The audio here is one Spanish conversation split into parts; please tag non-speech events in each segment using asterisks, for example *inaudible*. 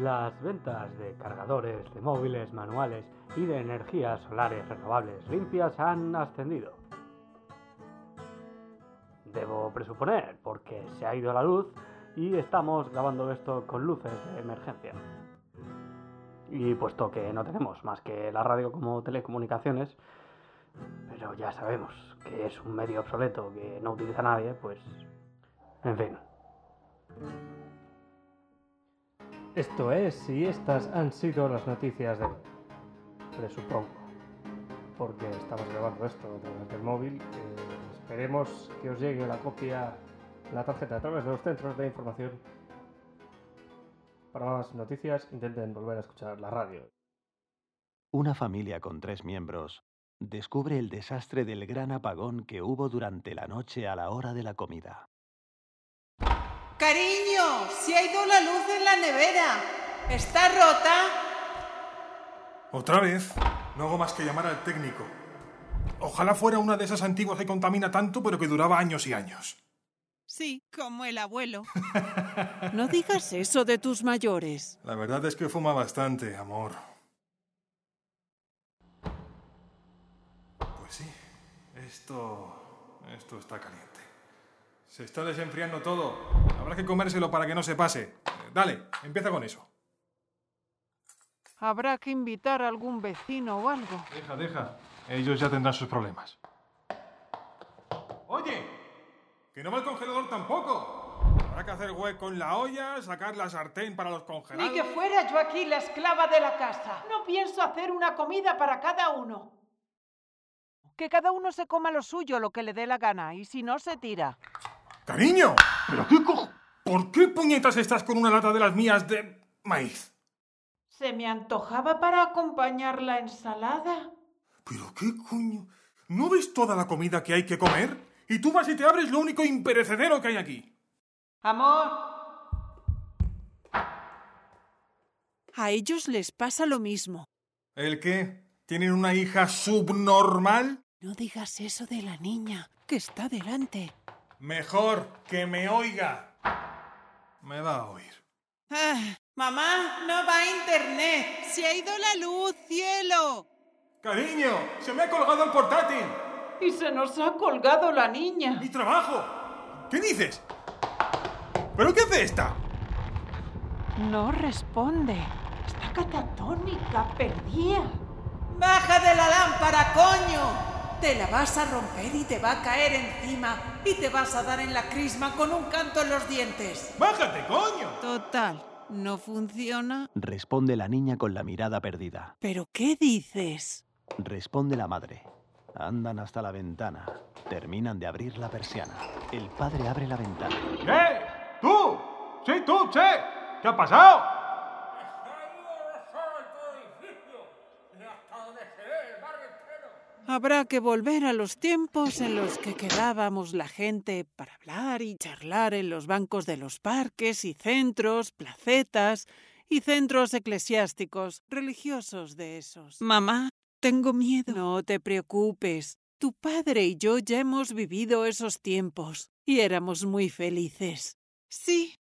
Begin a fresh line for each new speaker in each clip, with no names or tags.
Las ventas de cargadores de móviles manuales y de energías solares renovables limpias han ascendido. Debo presuponer, porque se ha ido la luz y estamos grabando esto con luces de emergencia. Y puesto que no tenemos más que la radio como telecomunicaciones, pero ya sabemos que es un medio obsoleto que no utiliza nadie, pues... En fin. Esto es y estas han sido las noticias de hoy. Presupongo. Porque estamos grabando esto través del móvil. eh, esperemos que os llegue la copia, la tarjeta a través de los centros de información. Para más noticias, intenten volver a escuchar la radio.
Una familia con tres miembros descubre el desastre del gran apagón que hubo durante la noche a la hora de la comida.
Cariño, se ha ido la luz en la nevera. ¿Está rota?
¿Otra vez? No hago más que llamar al técnico. Ojalá fuera una de esas antiguas que contamina tanto, pero que duraba años y años.
Sí, como el abuelo. *laughs* No digas eso de tus mayores.
La verdad es que fuma bastante, amor. Pues sí, esto. esto está caliente. Se está desenfriando todo. Habrá que comérselo para que no se pase. Eh, Dale, empieza con eso.
Habrá que invitar a algún vecino o algo.
Deja, deja. Ellos ya tendrán sus problemas. Oye, que no va el congelador tampoco. Habrá que hacer hueco en la olla, sacar la sartén para los congelados.
Ni que fuera yo aquí la esclava de la casa. No pienso hacer una comida para cada uno.
Que cada uno se coma lo suyo, lo que le dé la gana, y si no, se tira.
¡Cariño! ¿Pero qué cojo? ¿Por qué puñetas estás con una lata de las mías de maíz?
Se me antojaba para acompañar la ensalada.
¿Pero qué coño? ¿No ves toda la comida que hay que comer? Y tú vas y te abres lo único imperecedero que hay aquí.
Amor,
A ellos les pasa lo mismo.
¿El qué? ¿Tienen una hija subnormal?
No digas eso de la niña, que está delante.
Mejor que me oiga. Me va a oír.
Ah,
mamá, no va a internet.
¡Se ha ido la luz, cielo!
Cariño, se me ha colgado el portátil.
Y se nos ha colgado la niña.
¡Mi trabajo! ¿Qué dices? ¿Pero qué hace esta?
No responde.
Está catatónica, perdía. Baja de la lámpara, coño. Te la vas a romper y te va a caer encima y te vas a dar en la crisma con un canto en los dientes.
¡Bájate, coño!
Total, no funciona.
Responde la niña con la mirada perdida.
¿Pero qué dices?
Responde la madre. Andan hasta la ventana. Terminan de abrir la persiana. El padre abre la ventana.
¡Eh! ¡Tú! ¡Sí, tú, che! ¿Qué ha pasado?
Habrá que volver a los tiempos en los que quedábamos la gente para hablar y charlar en los bancos de los parques y centros, placetas y centros eclesiásticos, religiosos de esos. Mamá, tengo miedo. No te preocupes. Tu padre y yo ya hemos vivido esos tiempos y éramos muy felices. Sí,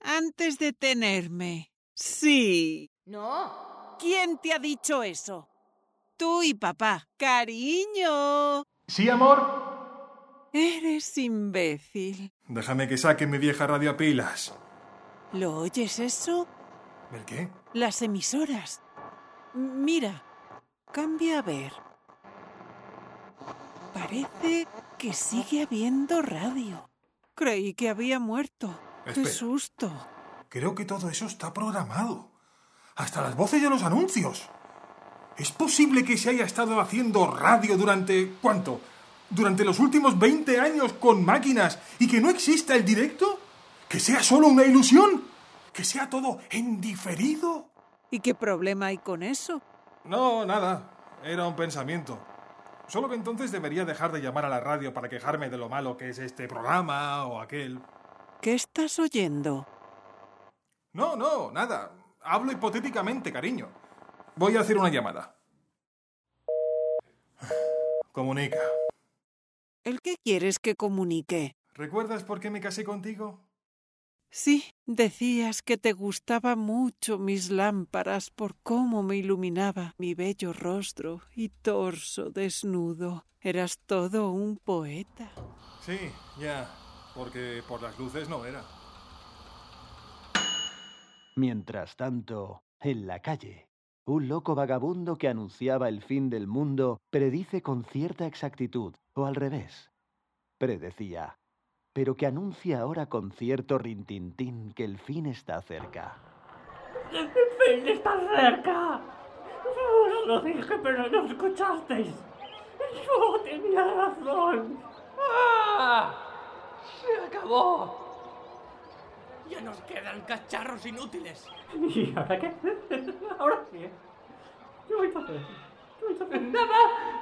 antes de tenerme. Sí.
No.
¿Quién te ha dicho eso? Tú y papá. Cariño.
¿Sí, amor?
Eres imbécil.
Déjame que saque mi vieja radio a pilas.
¿Lo oyes eso?
¿El qué?
Las emisoras. Mira, cambia a ver. Parece que sigue habiendo radio. Creí que había muerto. ¡Qué susto!
Creo que todo eso está programado. Hasta las voces de los anuncios. ¿Es posible que se haya estado haciendo radio durante... ¿cuánto? ¿Durante los últimos 20 años con máquinas y que no exista el directo? ¿Que sea solo una ilusión? ¿Que sea todo en diferido?
¿Y qué problema hay con eso?
No, nada. Era un pensamiento. Solo que entonces debería dejar de llamar a la radio para quejarme de lo malo que es este programa o aquel.
¿Qué estás oyendo?
No, no, nada. Hablo hipotéticamente, cariño. Voy a hacer una llamada. Comunica.
¿El qué quieres que comunique?
¿Recuerdas por qué me casé contigo?
Sí, decías que te gustaban mucho mis lámparas por cómo me iluminaba mi bello rostro y torso desnudo. Eras todo un poeta.
Sí, ya, porque por las luces no era.
Mientras tanto, en la calle, un loco vagabundo que anunciaba el fin del mundo predice con cierta exactitud, o al revés, predecía, pero que anuncia ahora con cierto rintintín que el fin está cerca.
¡El fin está cerca! Os lo dije, pero no escuchasteis. Yo tenía razón. ¡Ah! ¡Se acabó!
Ya nos quedan cacharros inútiles. *laughs*
¿Y ahora qué? *laughs* ¿Ahora qué? ¿Qué vais a hacer? ¿Qué vais a hacer? ¡Nada!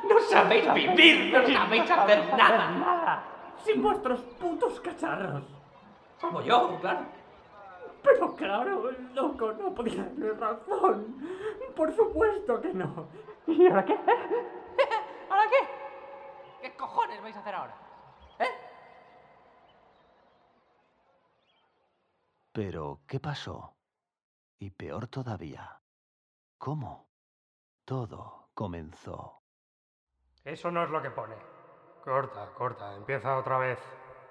No sabéis vivir, no sabéis hacer nada.
¡Nada! Sin vuestros putos cacharros.
Como yo, claro.
Pero claro, loco no podía tener razón. Por supuesto que no. ¿Y ahora qué? *laughs*
¿Ahora qué? ¿Qué cojones vais a hacer ahora? ¿Eh?
Pero, ¿qué pasó? Y peor todavía, ¿cómo? Todo comenzó.
Eso no es lo que pone. Corta, corta, empieza otra vez.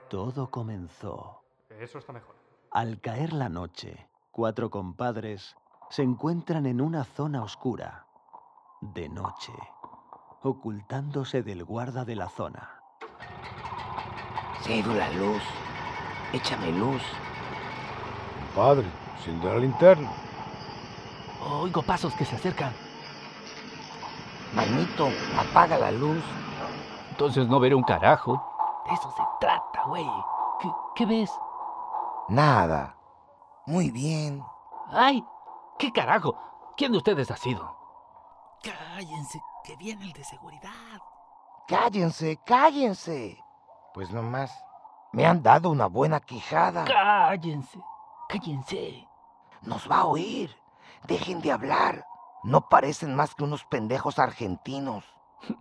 Todo comenzó.
Eso está mejor.
Al caer la noche, cuatro compadres se encuentran en una zona oscura, de noche, ocultándose del guarda de la zona.
Cédula, luz. Échame luz.
Padre, enciende la linterna.
Oigo pasos que se acercan. Manito, apaga la luz.
Entonces no veré un carajo.
De eso se trata, güey.
¿Qué, qué ves?
Nada. Muy bien.
¡Ay! ¿Qué carajo? ¿Quién de ustedes ha sido?
Cállense, que viene el de seguridad.
Cállense, cállense. Pues nomás, me han dado una buena quijada.
Cállense, cállense.
Nos va a oír. Dejen de hablar. No parecen más que unos pendejos argentinos. *laughs*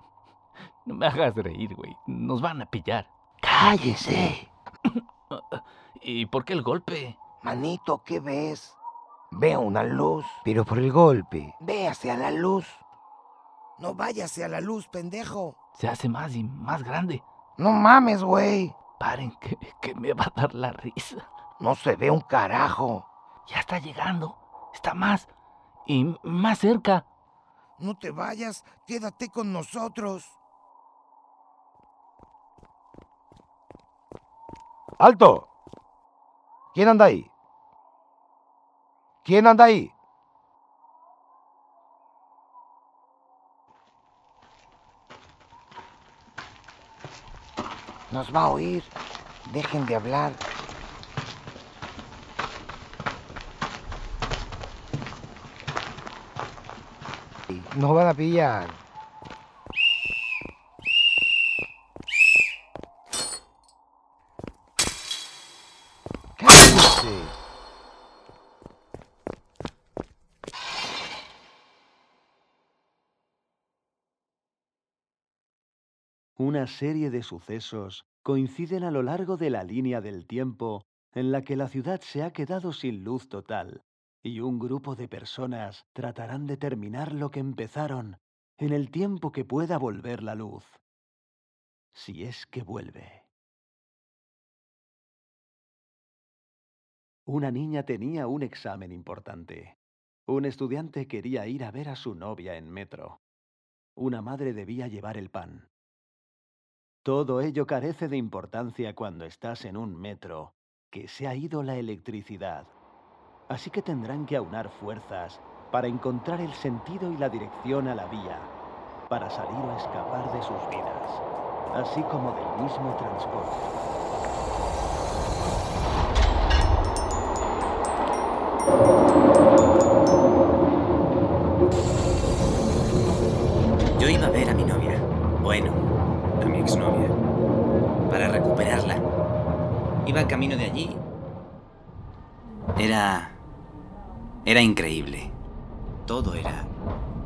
No me hagas reír, güey. Nos van a pillar.
Cállese. *coughs*
¿Y por qué el golpe?
Manito, ¿qué ves? Veo una luz. Pero por el golpe. Ve hacia la luz. No vaya hacia la luz, pendejo.
Se hace más y más grande.
No mames, güey.
Paren, que, que me va a dar la risa.
No se ve un carajo.
Ya está llegando. Está más y más cerca.
No te vayas, quédate con nosotros.
¡Alto! ¿Quién anda ahí? ¿Quién anda ahí?
Nos va a oír. Dejen de hablar. Nos van a pillar.
Una serie de sucesos coinciden a lo largo de la línea del tiempo en la que la ciudad se ha quedado sin luz total y un grupo de personas tratarán de terminar lo que empezaron en el tiempo que pueda volver la luz. Si es que vuelve. Una niña tenía un examen importante. Un estudiante quería ir a ver a su novia en metro. Una madre debía llevar el pan. Todo ello carece de importancia cuando estás en un metro, que se ha ido la electricidad. Así que tendrán que aunar fuerzas para encontrar el sentido y la dirección a la vía, para salir o escapar de sus vidas, así como del mismo transporte.
Yo iba a ver a mi novia. Bueno, a mi exnovia. Para recuperarla. Iba camino de allí. Era... Era increíble. Todo era...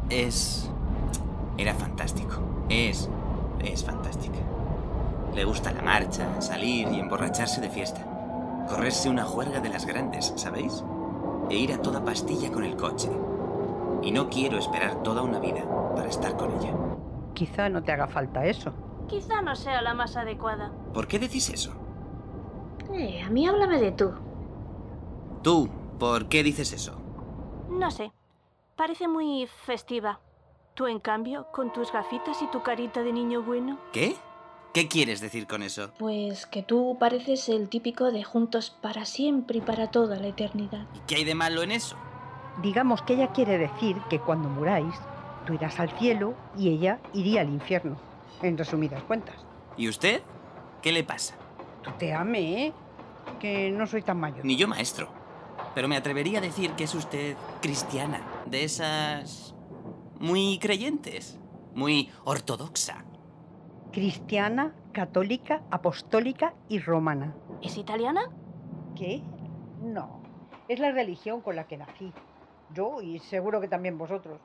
Es... Era fantástico. Es... Es fantástica. Le gusta la marcha, salir y emborracharse de fiesta. correrse una juerga de las grandes, ¿sabéis? E ir a toda pastilla con el coche. Y no quiero esperar toda una vida para estar con ella.
Quizá no te haga falta eso.
Quizá no sea la más adecuada.
¿Por qué decís eso?
Eh, a mí háblame de tú.
Tú, ¿por qué dices eso?
No sé. Parece muy festiva. Tú, en cambio, con tus gafitas y tu carita de niño bueno.
¿Qué? ¿Qué quieres decir con eso?
Pues que tú pareces el típico de juntos para siempre y para toda la eternidad.
¿Y qué hay de malo en eso?
Digamos que ella quiere decir que cuando muráis, tú irás al cielo y ella iría al infierno, en resumidas cuentas.
¿Y usted? ¿Qué le pasa?
Tú te ame, ¿eh? Que no soy tan mayor.
Ni yo maestro. Pero me atrevería a decir que es usted cristiana, de esas... muy creyentes, muy ortodoxa.
Cristiana, católica, apostólica y romana.
¿Es italiana?
¿Qué? No. Es la religión con la que nací. Yo y seguro que también vosotros.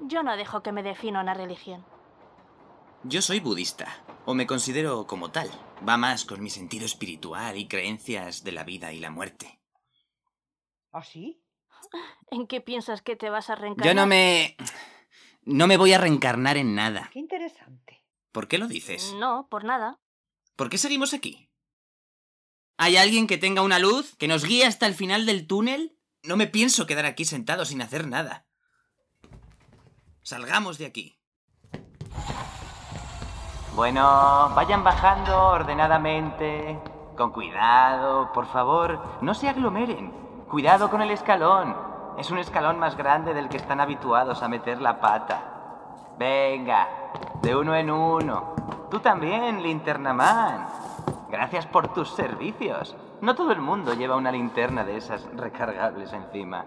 Yo no dejo que me defina una religión.
Yo soy budista, o me considero como tal. Va más con mi sentido espiritual y creencias de la vida y la muerte.
¿Ah, sí?
¿En qué piensas que te vas a reencarnar?
Yo no me... No me voy a reencarnar en nada.
Qué interesante.
¿Por qué lo dices?
No, por nada.
¿Por qué seguimos aquí? ¿Hay alguien que tenga una luz que nos guíe hasta el final del túnel? No me pienso quedar aquí sentado sin hacer nada. Salgamos de aquí. Bueno, vayan bajando ordenadamente, con cuidado, por favor, no se aglomeren. Cuidado con el escalón. Es un escalón más grande del que están habituados a meter la pata. Venga, de uno en uno. Tú también, linterna man. Gracias por tus servicios. No todo el mundo lleva una linterna de esas recargables encima.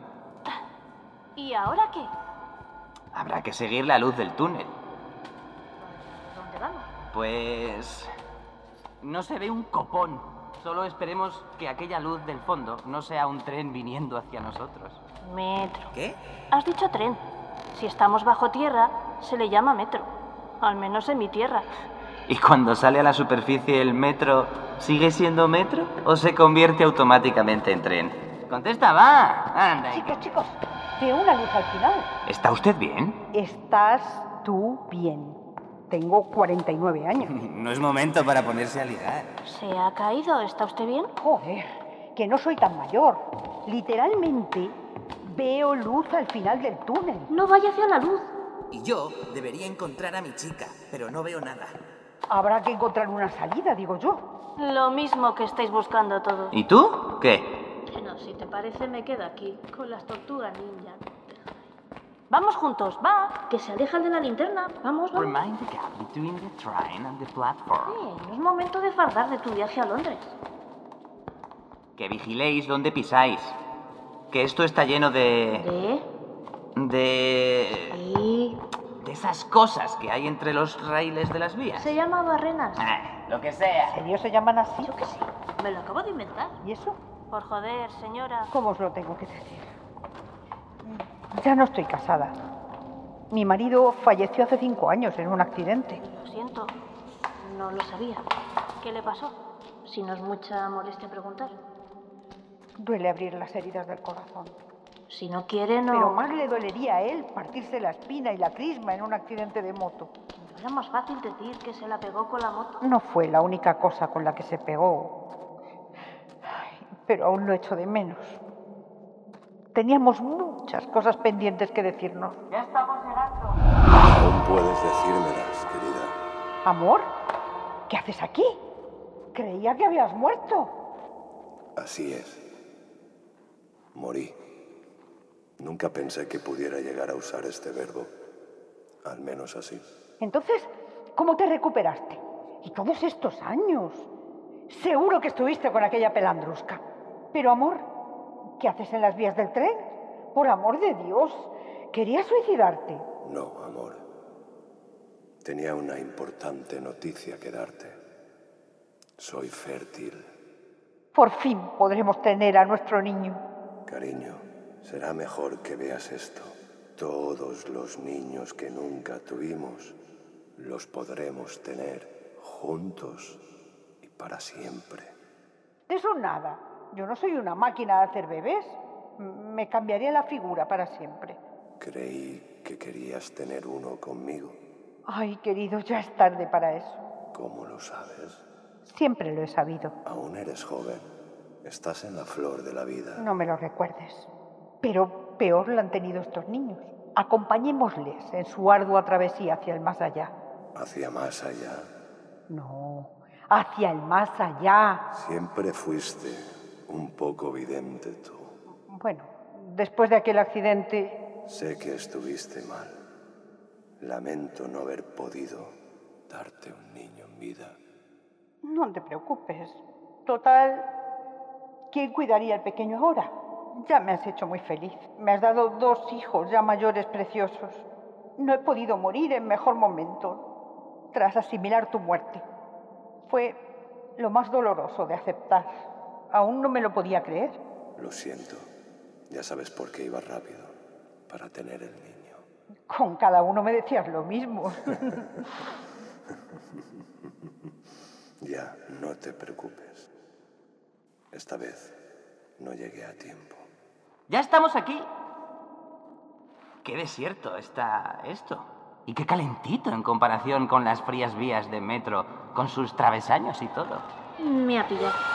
¿Y ahora qué?
Habrá que seguir la luz del túnel.
¿Dónde vamos?
Pues... No se ve un copón. Solo esperemos que aquella luz del fondo no sea un tren viniendo hacia nosotros.
Metro.
¿Qué?
Has dicho tren. Si estamos bajo tierra, se le llama metro. Al menos en mi tierra.
¿Y cuando sale a la superficie el metro, sigue siendo metro o se convierte automáticamente en tren? Contesta, va. Anda.
Chicos, chicos, veo una luz al final.
¿Está usted bien?
Estás tú bien. Tengo 49 años. *laughs*
No es momento para ponerse a ligar.
¿Se ha caído? ¿Está usted bien?
Joder, que no soy tan mayor. Literalmente veo luz al final del túnel.
No vaya hacia la luz.
Y yo debería encontrar a mi chica, pero no veo nada.
Habrá que encontrar una salida, digo yo.
Lo mismo que estáis buscando todos.
¿Y tú? ¿Qué?
Bueno, si te parece, me quedo aquí con las tortugas ninja. Vamos juntos, va, que se alejan de la linterna. Vamos, vamos.
Remind the gap between the train and the platform.
Eh, no es momento de fardar de tu viaje a Londres.
Que vigiléis dónde pisáis. Que esto está lleno de...
¿De?
De...
Sí.
De esas cosas que hay entre los raíles de las vías.
Se llama barrenas.
Ah, lo que sea.
¿En serio se llaman así?
Yo qué sé. Me lo acabo de inventar.
¿Y eso?
Por joder, señora.
¿Cómo os lo tengo que decir? Ya no estoy casada. Mi marido falleció hace cinco años en un accidente.
Lo siento. No lo sabía. ¿Qué le pasó? Si no es mucha molestia preguntar.
Duele abrir las heridas del corazón.
Si no quiere, no.
Pero más le dolería a él partirse la espina y la crisma en un accidente de moto.
¿No era más fácil decir que se la pegó con la moto?
No fue la única cosa con la que se pegó. Ay, pero aún lo echo de menos. Teníamos muchas cosas pendientes que decirnos.
Ya estamos llegando.
Aún puedes decírmelas, querida.
¿Amor? ¿Qué haces aquí? Creía que habías muerto.
Así es. Morí. Nunca pensé que pudiera llegar a usar este verbo. Al menos así.
Entonces, ¿cómo te recuperaste? Y todos estos años. Seguro que estuviste con aquella pelandrusca. Pero, amor, ¿qué haces en las vías del tren? Por amor de Dios, ¿querías suicidarte?
No, amor. Tenía una importante noticia que darte. Soy fértil.
Por fin podremos tener a nuestro niño.
Cariño, será mejor que veas esto. Todos los niños que nunca tuvimos los podremos tener juntos y para siempre.
De eso nada. Yo no soy una máquina de hacer bebés. Me cambiaría la figura para siempre.
Creí que querías tener uno conmigo.
Ay, querido, ya es tarde para eso.
¿Cómo lo sabes?
Siempre lo he sabido.
Aún eres joven. Estás en la flor de la vida.
No me lo recuerdes. Pero peor lo han tenido estos niños. Acompañémosles en su ardua travesía hacia el más allá.
¿Hacia más allá?
No, hacia el más allá.
Siempre fuiste un poco vidente tú.
Bueno, después de aquel accidente...
Sé que estuviste mal. Lamento no haber podido darte un niño en vida.
No te preocupes. Total, ¿quién cuidaría al pequeño ahora? Ya me has hecho muy feliz. Me has dado dos hijos ya mayores preciosos. No he podido morir en mejor momento tras asimilar tu muerte. Fue lo más doloroso de aceptar. Aún no me lo podía creer.
Lo siento. Ya sabes por qué iba rápido. Para tener el niño.
Con cada uno me decías lo mismo. *laughs*
ya, no te preocupes. Esta vez no llegué a tiempo.
Ya estamos aquí. Qué desierto está esto. Y qué calentito en comparación con las frías vías de metro, con sus travesaños y todo.
Me ha pillado.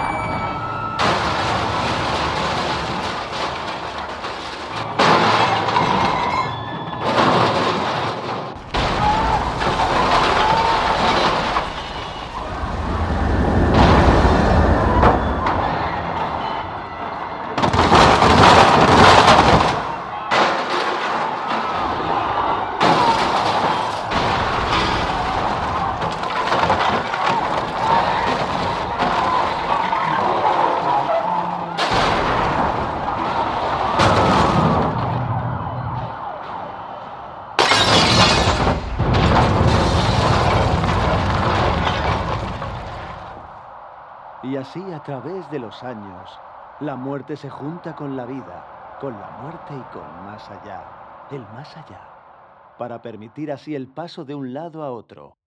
a través de los años, la muerte se junta con la vida, con la muerte y con más allá, el más allá, para permitir así el paso de un lado a otro,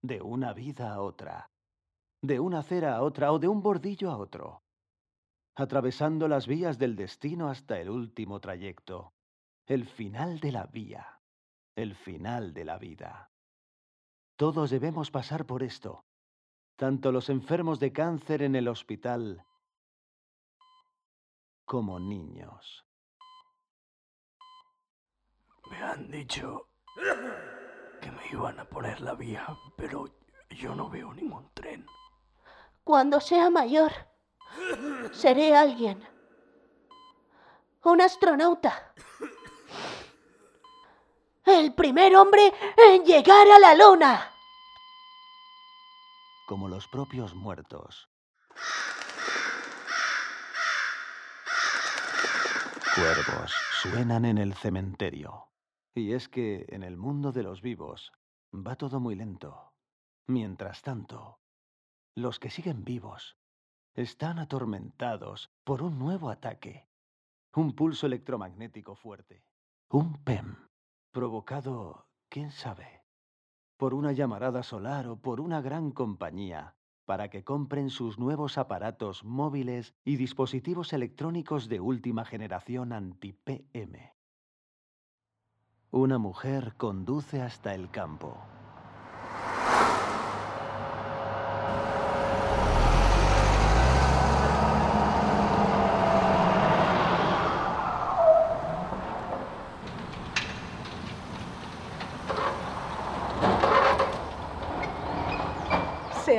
de una vida a otra, de una acera a otra o de un bordillo a otro, atravesando las vías del destino hasta el último trayecto, el final de la vía, el final de la vida. Todos debemos pasar por esto, tanto los enfermos de cáncer en el hospital como niños.
Me han dicho que me iban a poner la vía, pero yo no veo ningún tren.
Cuando sea mayor, seré alguien. Un astronauta. El primer hombre en llegar a la luna
los propios muertos. Cuervos suenan en el cementerio. Y es que en el mundo de los vivos va todo muy lento. Mientras tanto, los que siguen vivos están atormentados por un nuevo ataque. Un pulso electromagnético fuerte. Un PEM. Provocado, quién sabe, por una llamarada solar o por una gran compañía para que compren sus nuevos aparatos móviles y dispositivos electrónicos de última generación anti-PM. Una mujer conduce hasta el campo.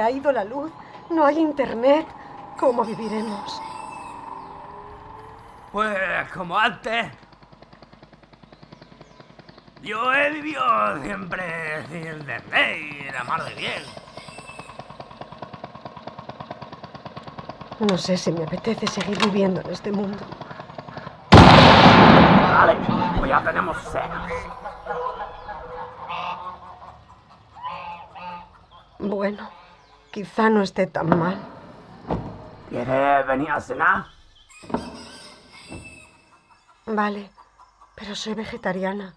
Ha ido la luz, no hay internet. ¿Cómo viviremos?
Pues como antes. Yo he vivido siempre sin internet y la mar de bien.
No sé si me apetece seguir viviendo en este mundo.
Vale, pues ya tenemos cena.
Bueno, quizá no esté tan mal.
¿Quieres venir a cenar?
Vale, pero soy vegetariana.